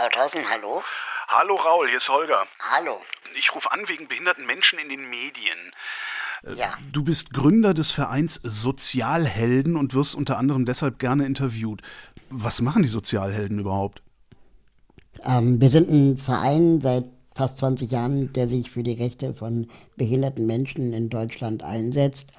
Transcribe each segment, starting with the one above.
Krauthausen, hallo? Hallo Raul, hier ist Holger. Hallo. Ich rufe an wegen behinderten Menschen in den Medien. Ja. Du bist Gründer des Vereins Sozialhelden und wirst unter anderem deshalb gerne interviewt. Was machen die Sozialhelden überhaupt? Ähm, wir sind ein Verein seit fast 20 Jahren, der sich für die Rechte von behinderten Menschen in Deutschland einsetzt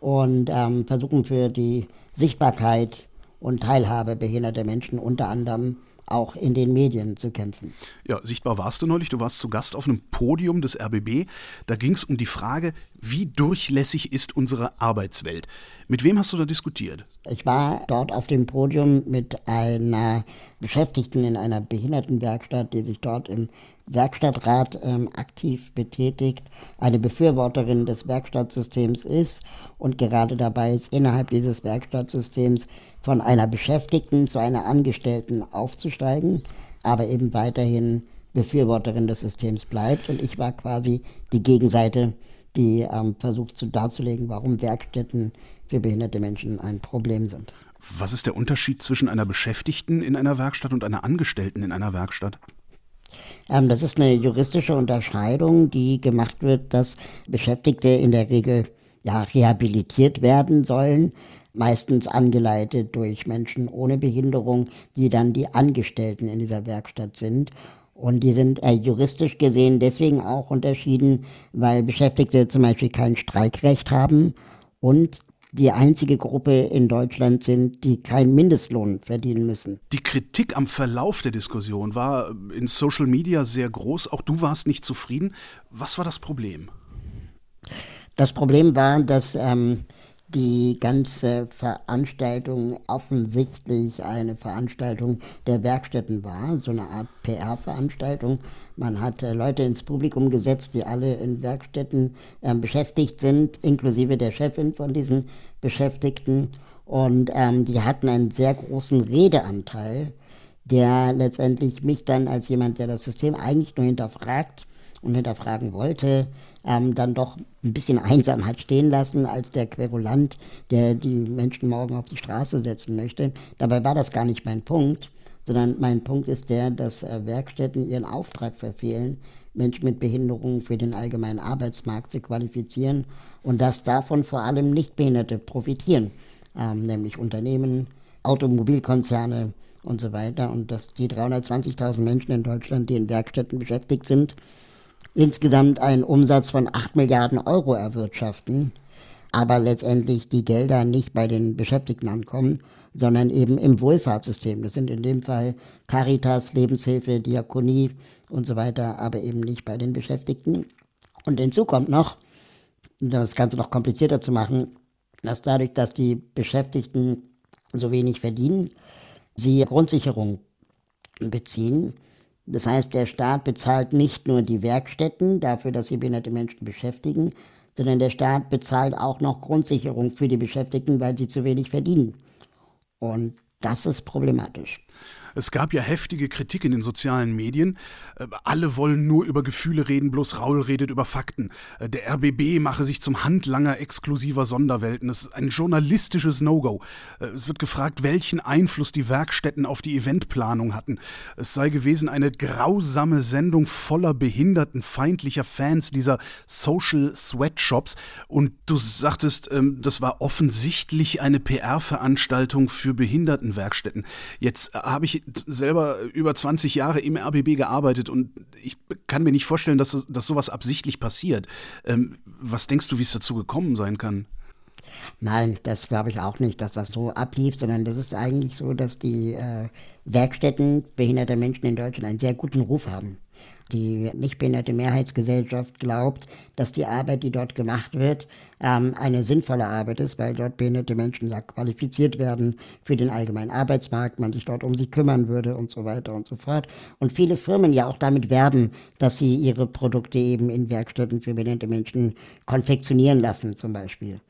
und ähm, versuchen für die Sichtbarkeit und Teilhabe behinderter Menschen unter anderem auch in den Medien zu kämpfen. Ja, sichtbar warst du neulich. Du warst zu Gast auf einem Podium des RBB. Da ging es um die Frage, wie durchlässig ist unsere Arbeitswelt? Mit wem hast du da diskutiert? Ich war dort auf dem Podium mit einer Beschäftigten in einer Behindertenwerkstatt, die sich dort im Werkstattrat ähm, aktiv betätigt, eine Befürworterin des Werkstattsystems ist und gerade dabei ist, innerhalb dieses Werkstattsystems von einer Beschäftigten zu einer Angestellten aufzusteigen, aber eben weiterhin Befürworterin des Systems bleibt. Und ich war quasi die Gegenseite, die ähm, versucht zu, darzulegen, warum Werkstätten für behinderte Menschen ein Problem sind. Was ist der Unterschied zwischen einer Beschäftigten in einer Werkstatt und einer Angestellten in einer Werkstatt? Ähm, das ist eine juristische Unterscheidung, die gemacht wird, dass Beschäftigte in der Regel ja, rehabilitiert werden sollen meistens angeleitet durch Menschen ohne Behinderung, die dann die Angestellten in dieser Werkstatt sind. Und die sind äh, juristisch gesehen deswegen auch unterschieden, weil Beschäftigte zum Beispiel kein Streikrecht haben und die einzige Gruppe in Deutschland sind, die keinen Mindestlohn verdienen müssen. Die Kritik am Verlauf der Diskussion war in Social Media sehr groß. Auch du warst nicht zufrieden. Was war das Problem? Das Problem war, dass ähm, die ganze Veranstaltung offensichtlich eine Veranstaltung der Werkstätten war, so eine Art PR-Veranstaltung. Man hat äh, Leute ins Publikum gesetzt, die alle in Werkstätten äh, beschäftigt sind, inklusive der Chefin von diesen Beschäftigten. Und ähm, die hatten einen sehr großen Redeanteil, der letztendlich mich dann als jemand, der das System eigentlich nur hinterfragt und hinterfragen wollte, ähm, dann doch ein bisschen einsam hat stehen lassen als der Querulant, der die Menschen morgen auf die Straße setzen möchte. Dabei war das gar nicht mein Punkt, sondern mein Punkt ist der, dass äh, Werkstätten ihren Auftrag verfehlen, Menschen mit Behinderungen für den allgemeinen Arbeitsmarkt zu qualifizieren und dass davon vor allem Nichtbehinderte profitieren, ähm, nämlich Unternehmen, Automobilkonzerne und so weiter und dass die 320.000 Menschen in Deutschland, die in Werkstätten beschäftigt sind, insgesamt einen Umsatz von 8 Milliarden Euro erwirtschaften, aber letztendlich die Gelder nicht bei den Beschäftigten ankommen, sondern eben im Wohlfahrtssystem. Das sind in dem Fall Caritas, Lebenshilfe, Diakonie und so weiter, aber eben nicht bei den Beschäftigten. Und hinzu kommt noch, um das Ganze noch komplizierter zu machen, dass dadurch, dass die Beschäftigten so wenig verdienen, sie Grundsicherung beziehen das heißt, der Staat bezahlt nicht nur die Werkstätten dafür, dass sie behinderte Menschen beschäftigen, sondern der Staat bezahlt auch noch Grundsicherung für die Beschäftigten, weil sie zu wenig verdienen. Und das ist problematisch. Es gab ja heftige Kritik in den sozialen Medien. Äh, alle wollen nur über Gefühle reden, bloß Raul redet über Fakten. Äh, der RBB mache sich zum Handlanger exklusiver Sonderwelten. Das ist ein journalistisches No-Go. Äh, es wird gefragt, welchen Einfluss die Werkstätten auf die Eventplanung hatten. Es sei gewesen eine grausame Sendung voller behindertenfeindlicher Fans dieser Social Sweatshops. Und du sagtest, ähm, das war offensichtlich eine PR-Veranstaltung für Behindertenwerkstätten. Jetzt habe ich selber über 20 Jahre im RBB gearbeitet und ich kann mir nicht vorstellen, dass, dass sowas absichtlich passiert. Ähm, was denkst du, wie es dazu gekommen sein kann? Nein, das glaube ich auch nicht, dass das so ablief, sondern das ist eigentlich so, dass die äh, Werkstätten behinderter Menschen in Deutschland einen sehr guten Ruf haben. Die nichtbehinderte Mehrheitsgesellschaft glaubt, dass die Arbeit, die dort gemacht wird, ähm, eine sinnvolle Arbeit ist, weil dort behinderte Menschen ja qualifiziert werden für den allgemeinen Arbeitsmarkt, man sich dort um sie kümmern würde und so weiter und so fort. Und viele Firmen ja auch damit werben, dass sie ihre Produkte eben in Werkstätten für behinderte Menschen konfektionieren lassen, zum Beispiel.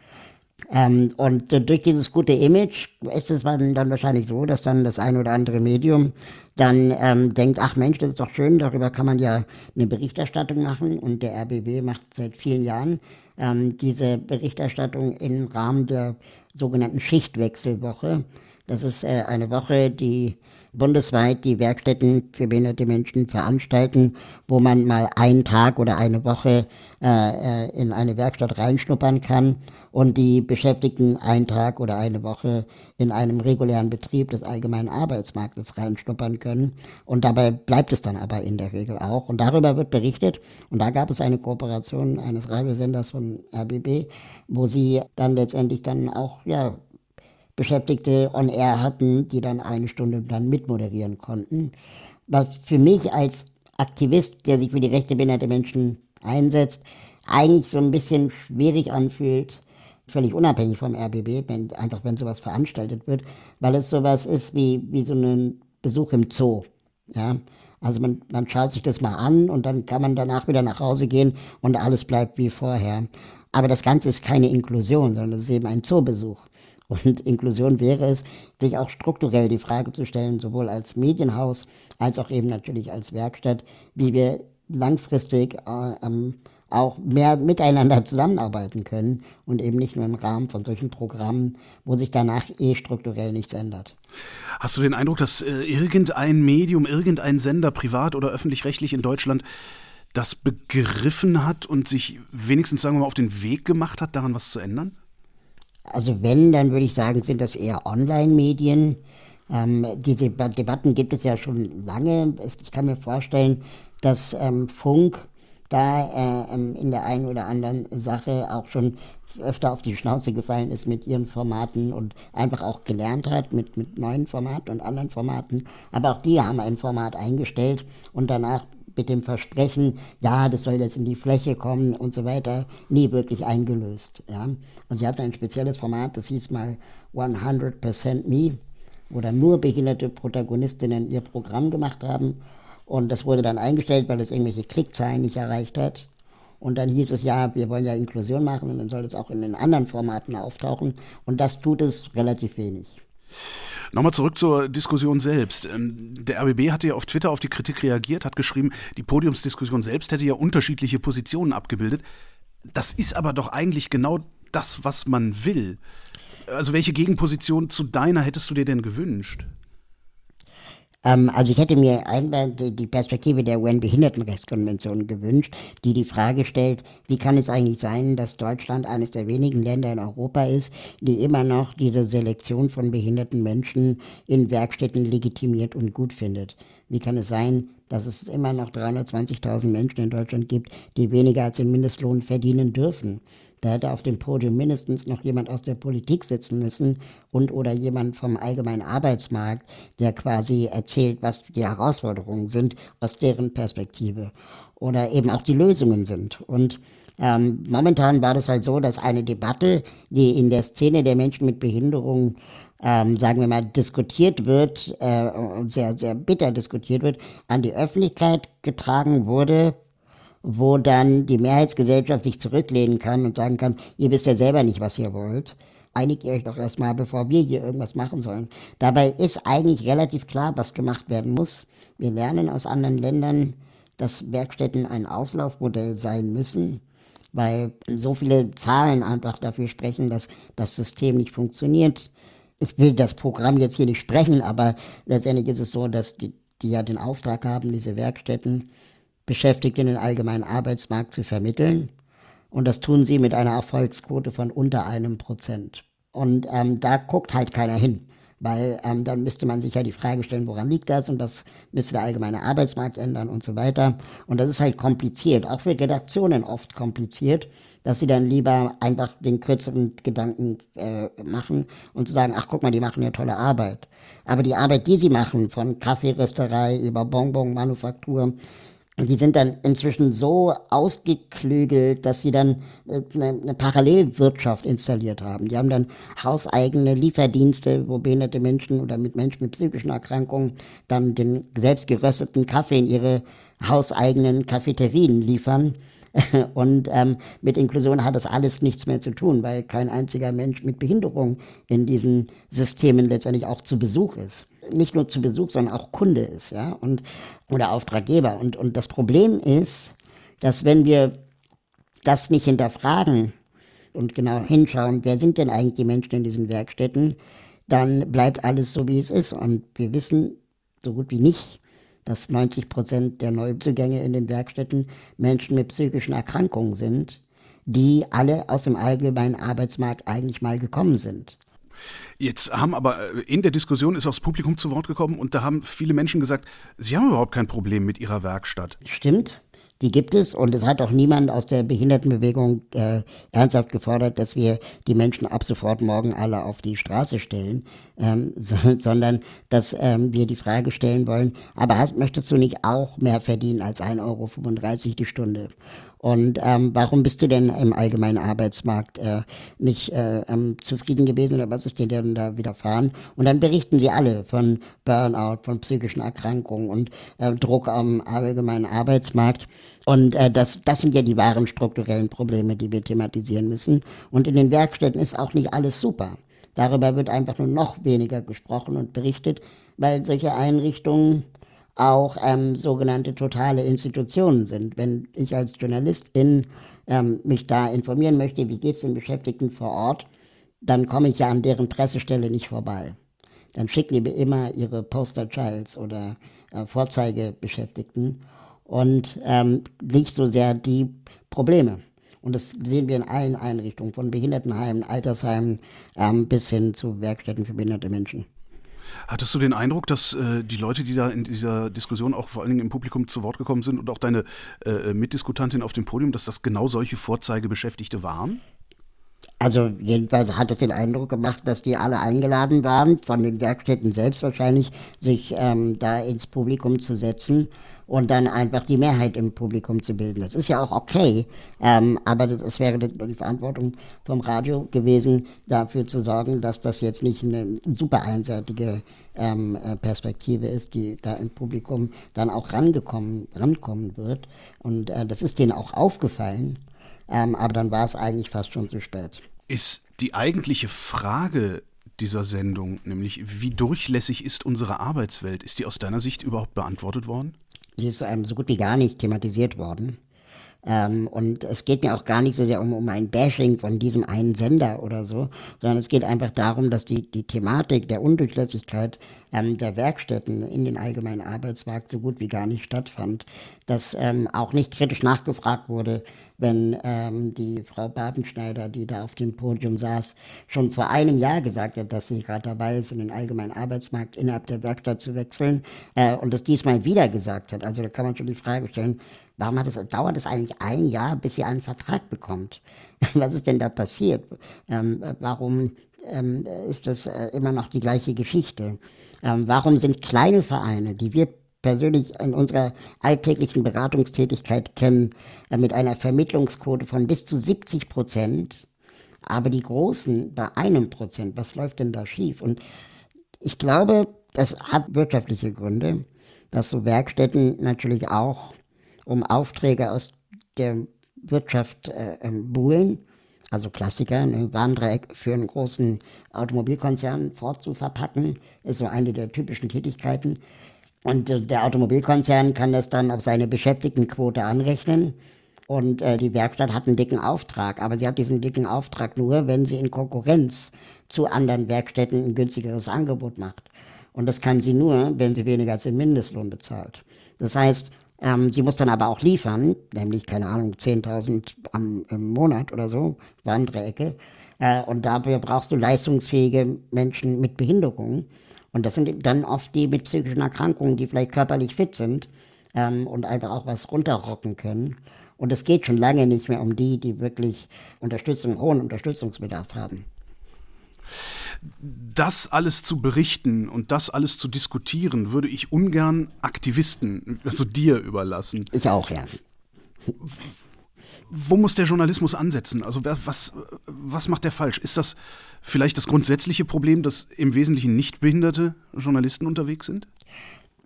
Ähm, und äh, durch dieses gute Image ist es dann, wahrscheinlich so, dass dann das ein oder andere Medium dann ähm, denkt, ach Mensch, das ist doch schön, darüber kann man ja eine Berichterstattung machen. Und der RBB macht seit vielen Jahren ähm, diese Berichterstattung im Rahmen der sogenannten Schichtwechselwoche. Das ist äh, eine Woche, die bundesweit die Werkstätten für behinderte Menschen veranstalten, wo man mal einen Tag oder eine Woche äh, äh, in eine Werkstatt reinschnuppern kann und die Beschäftigten einen Tag oder eine Woche in einem regulären Betrieb des allgemeinen Arbeitsmarktes reinschnuppern können. Und dabei bleibt es dann aber in der Regel auch. Und darüber wird berichtet. Und da gab es eine Kooperation eines Radiosenders von RBB, wo sie dann letztendlich dann auch ja, Beschäftigte on Air hatten, die dann eine Stunde dann mitmoderieren konnten. Was für mich als Aktivist, der sich für die Rechte behinderter Menschen einsetzt, eigentlich so ein bisschen schwierig anfühlt, völlig unabhängig vom RBB, wenn, einfach wenn sowas veranstaltet wird, weil es sowas ist wie, wie so ein Besuch im Zoo. Ja? Also man, man schaut sich das mal an und dann kann man danach wieder nach Hause gehen und alles bleibt wie vorher. Aber das Ganze ist keine Inklusion, sondern es ist eben ein Zoobesuch. Und Inklusion wäre es, sich auch strukturell die Frage zu stellen, sowohl als Medienhaus als auch eben natürlich als Werkstatt, wie wir langfristig äh, ähm, auch mehr miteinander zusammenarbeiten können und eben nicht nur im Rahmen von solchen Programmen, wo sich danach eh strukturell nichts ändert. Hast du den Eindruck, dass äh, irgendein Medium, irgendein Sender, privat oder öffentlich-rechtlich in Deutschland, das begriffen hat und sich wenigstens, sagen wir mal, auf den Weg gemacht hat, daran was zu ändern? Also wenn, dann würde ich sagen, sind das eher Online-Medien. Ähm, diese Debatten gibt es ja schon lange. Ich kann mir vorstellen, dass ähm, Funk da äh, ähm, in der einen oder anderen Sache auch schon öfter auf die Schnauze gefallen ist mit ihren Formaten und einfach auch gelernt hat mit, mit neuen Formaten und anderen Formaten. Aber auch die haben ein Format eingestellt und danach mit dem Versprechen, ja, das soll jetzt in die Fläche kommen und so weiter, nie wirklich eingelöst. Ja. Und sie hatten ein spezielles Format, das hieß mal 100% Me, wo dann nur behinderte Protagonistinnen ihr Programm gemacht haben. Und das wurde dann eingestellt, weil es irgendwelche Klickzahlen nicht erreicht hat. Und dann hieß es, ja, wir wollen ja Inklusion machen und dann soll es auch in den anderen Formaten auftauchen. Und das tut es relativ wenig. Nochmal zurück zur Diskussion selbst. Ähm, der RBB hatte ja auf Twitter auf die Kritik reagiert, hat geschrieben, die Podiumsdiskussion selbst hätte ja unterschiedliche Positionen abgebildet. Das ist aber doch eigentlich genau das, was man will. Also welche Gegenposition zu deiner hättest du dir denn gewünscht? Ähm, also ich hätte mir einmal die Perspektive der UN-Behindertenrechtskonvention gewünscht, die die Frage stellt, wie kann es eigentlich sein, dass Deutschland eines der wenigen Länder in Europa ist, die immer noch diese Selektion von behinderten Menschen in Werkstätten legitimiert und gut findet. Wie kann es sein, dass es immer noch 320.000 Menschen in Deutschland gibt, die weniger als den Mindestlohn verdienen dürfen? Da hätte auf dem Podium mindestens noch jemand aus der Politik sitzen müssen und oder jemand vom allgemeinen Arbeitsmarkt, der quasi erzählt, was die Herausforderungen sind aus deren Perspektive oder eben auch die Lösungen sind. Und ähm, momentan war das halt so, dass eine Debatte, die in der Szene der Menschen mit Behinderung ähm, sagen wir mal, diskutiert wird äh, sehr, sehr bitter diskutiert wird, an die Öffentlichkeit getragen wurde wo dann die Mehrheitsgesellschaft sich zurücklehnen kann und sagen kann, ihr wisst ja selber nicht, was ihr wollt. Einigt ihr euch doch erstmal, bevor wir hier irgendwas machen sollen. Dabei ist eigentlich relativ klar, was gemacht werden muss. Wir lernen aus anderen Ländern, dass Werkstätten ein Auslaufmodell sein müssen, weil so viele Zahlen einfach dafür sprechen, dass das System nicht funktioniert. Ich will das Programm jetzt hier nicht sprechen, aber letztendlich ist es so, dass die, die ja den Auftrag haben, diese Werkstätten, Beschäftigte in den allgemeinen Arbeitsmarkt zu vermitteln. Und das tun sie mit einer Erfolgsquote von unter einem Prozent. Und ähm, da guckt halt keiner hin, weil ähm, dann müsste man sich ja die Frage stellen, woran liegt das? Und das müsste der allgemeine Arbeitsmarkt ändern und so weiter. Und das ist halt kompliziert, auch für Redaktionen oft kompliziert, dass sie dann lieber einfach den kürzeren Gedanken äh, machen und sagen, ach guck mal, die machen ja tolle Arbeit. Aber die Arbeit, die sie machen, von Kaffeerösterei über Bonbon-Manufaktur, die sind dann inzwischen so ausgeklügelt, dass sie dann äh, eine, eine, Parallelwirtschaft installiert haben. Die haben dann hauseigene Lieferdienste, wo behinderte Menschen oder mit Menschen mit psychischen Erkrankungen dann den selbst gerösteten Kaffee in ihre hauseigenen Cafeterien liefern. Und ähm, mit Inklusion hat das alles nichts mehr zu tun, weil kein einziger Mensch mit Behinderung in diesen Systemen letztendlich auch zu Besuch ist nicht nur zu Besuch, sondern auch Kunde ist, ja, und, oder Auftraggeber. Und, und das Problem ist, dass wenn wir das nicht hinterfragen und genau hinschauen, wer sind denn eigentlich die Menschen in diesen Werkstätten, dann bleibt alles so, wie es ist. Und wir wissen so gut wie nicht, dass 90 Prozent der Neuzugänge in den Werkstätten Menschen mit psychischen Erkrankungen sind, die alle aus dem allgemeinen Arbeitsmarkt eigentlich mal gekommen sind. Jetzt haben aber äh, in der Diskussion ist auch das Publikum zu Wort gekommen und da haben viele Menschen gesagt, sie haben überhaupt kein Problem mit ihrer Werkstatt. Stimmt, die gibt es und es hat auch niemand aus der Behindertenbewegung äh, ernsthaft gefordert, dass wir die Menschen ab sofort morgen alle auf die Straße stellen, ähm, so, sondern dass ähm, wir die Frage stellen wollen, aber hast, möchtest du nicht auch mehr verdienen als 1,35 Euro die Stunde? Und ähm, warum bist du denn im allgemeinen Arbeitsmarkt äh, nicht äh, ähm, zufrieden gewesen oder was ist dir denn da widerfahren? Und dann berichten sie alle von Burnout, von psychischen Erkrankungen und äh, Druck am allgemeinen Arbeitsmarkt. Und äh, das, das sind ja die wahren strukturellen Probleme, die wir thematisieren müssen. Und in den Werkstätten ist auch nicht alles super. Darüber wird einfach nur noch weniger gesprochen und berichtet, weil solche Einrichtungen auch ähm, sogenannte totale Institutionen sind. Wenn ich als Journalistin ähm, mich da informieren möchte, wie geht es den Beschäftigten vor Ort, dann komme ich ja an deren Pressestelle nicht vorbei. Dann schicken die immer ihre Poster Childs oder äh, Vorzeigebeschäftigten und ähm, nicht so sehr die Probleme. Und das sehen wir in allen Einrichtungen, von Behindertenheimen, Altersheimen ähm, bis hin zu Werkstätten für behinderte Menschen. Hattest du den Eindruck, dass äh, die Leute, die da in dieser Diskussion auch vor allen Dingen im Publikum zu Wort gekommen sind und auch deine äh, Mitdiskutantin auf dem Podium, dass das genau solche Vorzeigebeschäftigte waren? Also jedenfalls hat es den Eindruck gemacht, dass die alle eingeladen waren, von den Werkstätten selbst wahrscheinlich, sich ähm, da ins Publikum zu setzen und dann einfach die Mehrheit im Publikum zu bilden. Das ist ja auch okay, ähm, aber es wäre die Verantwortung vom Radio gewesen, dafür zu sorgen, dass das jetzt nicht eine super einseitige ähm, äh, Perspektive ist, die da im Publikum dann auch rangekommen, rankommen wird. Und äh, das ist denen auch aufgefallen, ähm, aber dann war es eigentlich fast schon zu spät. Ist die eigentliche Frage dieser Sendung, nämlich wie durchlässig ist unsere Arbeitswelt, ist die aus deiner Sicht überhaupt beantwortet worden? Sie ist ähm, so gut wie gar nicht thematisiert worden. Ähm, und es geht mir auch gar nicht so sehr um, um ein Bashing von diesem einen Sender oder so, sondern es geht einfach darum, dass die, die Thematik der Undurchlässigkeit ähm, der Werkstätten in den allgemeinen Arbeitsmarkt so gut wie gar nicht stattfand. Dass ähm, auch nicht kritisch nachgefragt wurde, wenn ähm, die Frau Babenschneider, die da auf dem Podium saß, schon vor einem Jahr gesagt hat, dass sie gerade dabei ist, in den allgemeinen Arbeitsmarkt innerhalb der Werkstatt zu wechseln äh, und das diesmal wieder gesagt hat. Also da kann man schon die Frage stellen, Warum hat es, dauert es eigentlich ein Jahr, bis sie einen Vertrag bekommt? Was ist denn da passiert? Ähm, warum ähm, ist das äh, immer noch die gleiche Geschichte? Ähm, warum sind kleine Vereine, die wir persönlich in unserer alltäglichen Beratungstätigkeit kennen, äh, mit einer Vermittlungsquote von bis zu 70 Prozent, aber die großen bei einem Prozent, was läuft denn da schief? Und ich glaube, das hat wirtschaftliche Gründe, dass so Werkstätten natürlich auch um Aufträge aus der Wirtschaft äh, buhlen, also Klassiker, ein Warndreieck für einen großen Automobilkonzern fortzuverpacken, ist so eine der typischen Tätigkeiten. Und der Automobilkonzern kann das dann auf seine Beschäftigtenquote anrechnen. Und äh, die Werkstatt hat einen dicken Auftrag, aber sie hat diesen dicken Auftrag nur, wenn sie in Konkurrenz zu anderen Werkstätten ein günstigeres Angebot macht. Und das kann sie nur, wenn sie weniger als den Mindestlohn bezahlt. Das heißt, ähm, sie muss dann aber auch liefern, nämlich, keine Ahnung, 10.000 im Monat oder so, Warndreiecke. Äh, und dafür brauchst du leistungsfähige Menschen mit Behinderungen. Und das sind dann oft die mit psychischen Erkrankungen, die vielleicht körperlich fit sind ähm, und einfach auch was runterrocken können. Und es geht schon lange nicht mehr um die, die wirklich Unterstützung, hohen Unterstützungsbedarf haben das alles zu berichten und das alles zu diskutieren, würde ich ungern Aktivisten, also dir überlassen. Ich auch, ja. Wo muss der Journalismus ansetzen? Also was, was macht der falsch? Ist das vielleicht das grundsätzliche Problem, dass im Wesentlichen nicht behinderte Journalisten unterwegs sind?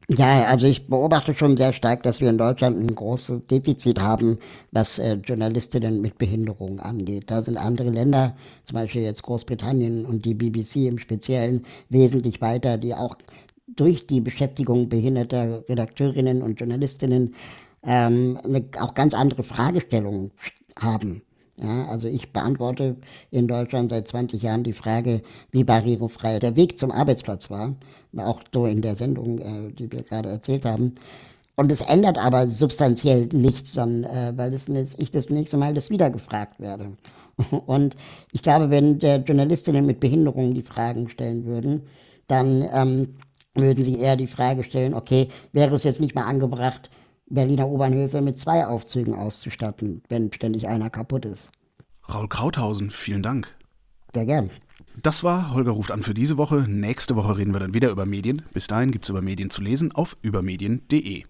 Ja, also ich beobachte schon sehr stark, dass wir in Deutschland ein großes Defizit haben, was äh, Journalistinnen mit Behinderung angeht. Da sind andere Länder, zum Beispiel jetzt Großbritannien und die BBC im Speziellen, wesentlich weiter, die auch durch die Beschäftigung behinderter Redakteurinnen und Journalistinnen ähm, eine, auch ganz andere Fragestellungen haben. Ja, also ich beantworte in Deutschland seit 20 Jahren die Frage, wie barrierefrei der Weg zum Arbeitsplatz war, auch so in der Sendung, äh, die wir gerade erzählt haben. Und es ändert aber substanziell nichts, dann, äh, weil das, ich das nächste Mal das wieder gefragt werde. Und ich glaube, wenn der Journalistinnen mit Behinderungen die Fragen stellen würden, dann ähm, würden sie eher die Frage stellen, okay, wäre es jetzt nicht mal angebracht, Berliner U-Bahnhöfe mit zwei Aufzügen auszustatten, wenn ständig einer kaputt ist. Raul Krauthausen, vielen Dank. Sehr gern. Das war Holger ruft an für diese Woche. Nächste Woche reden wir dann wieder über Medien. Bis dahin gibt es über Medien zu lesen auf übermedien.de.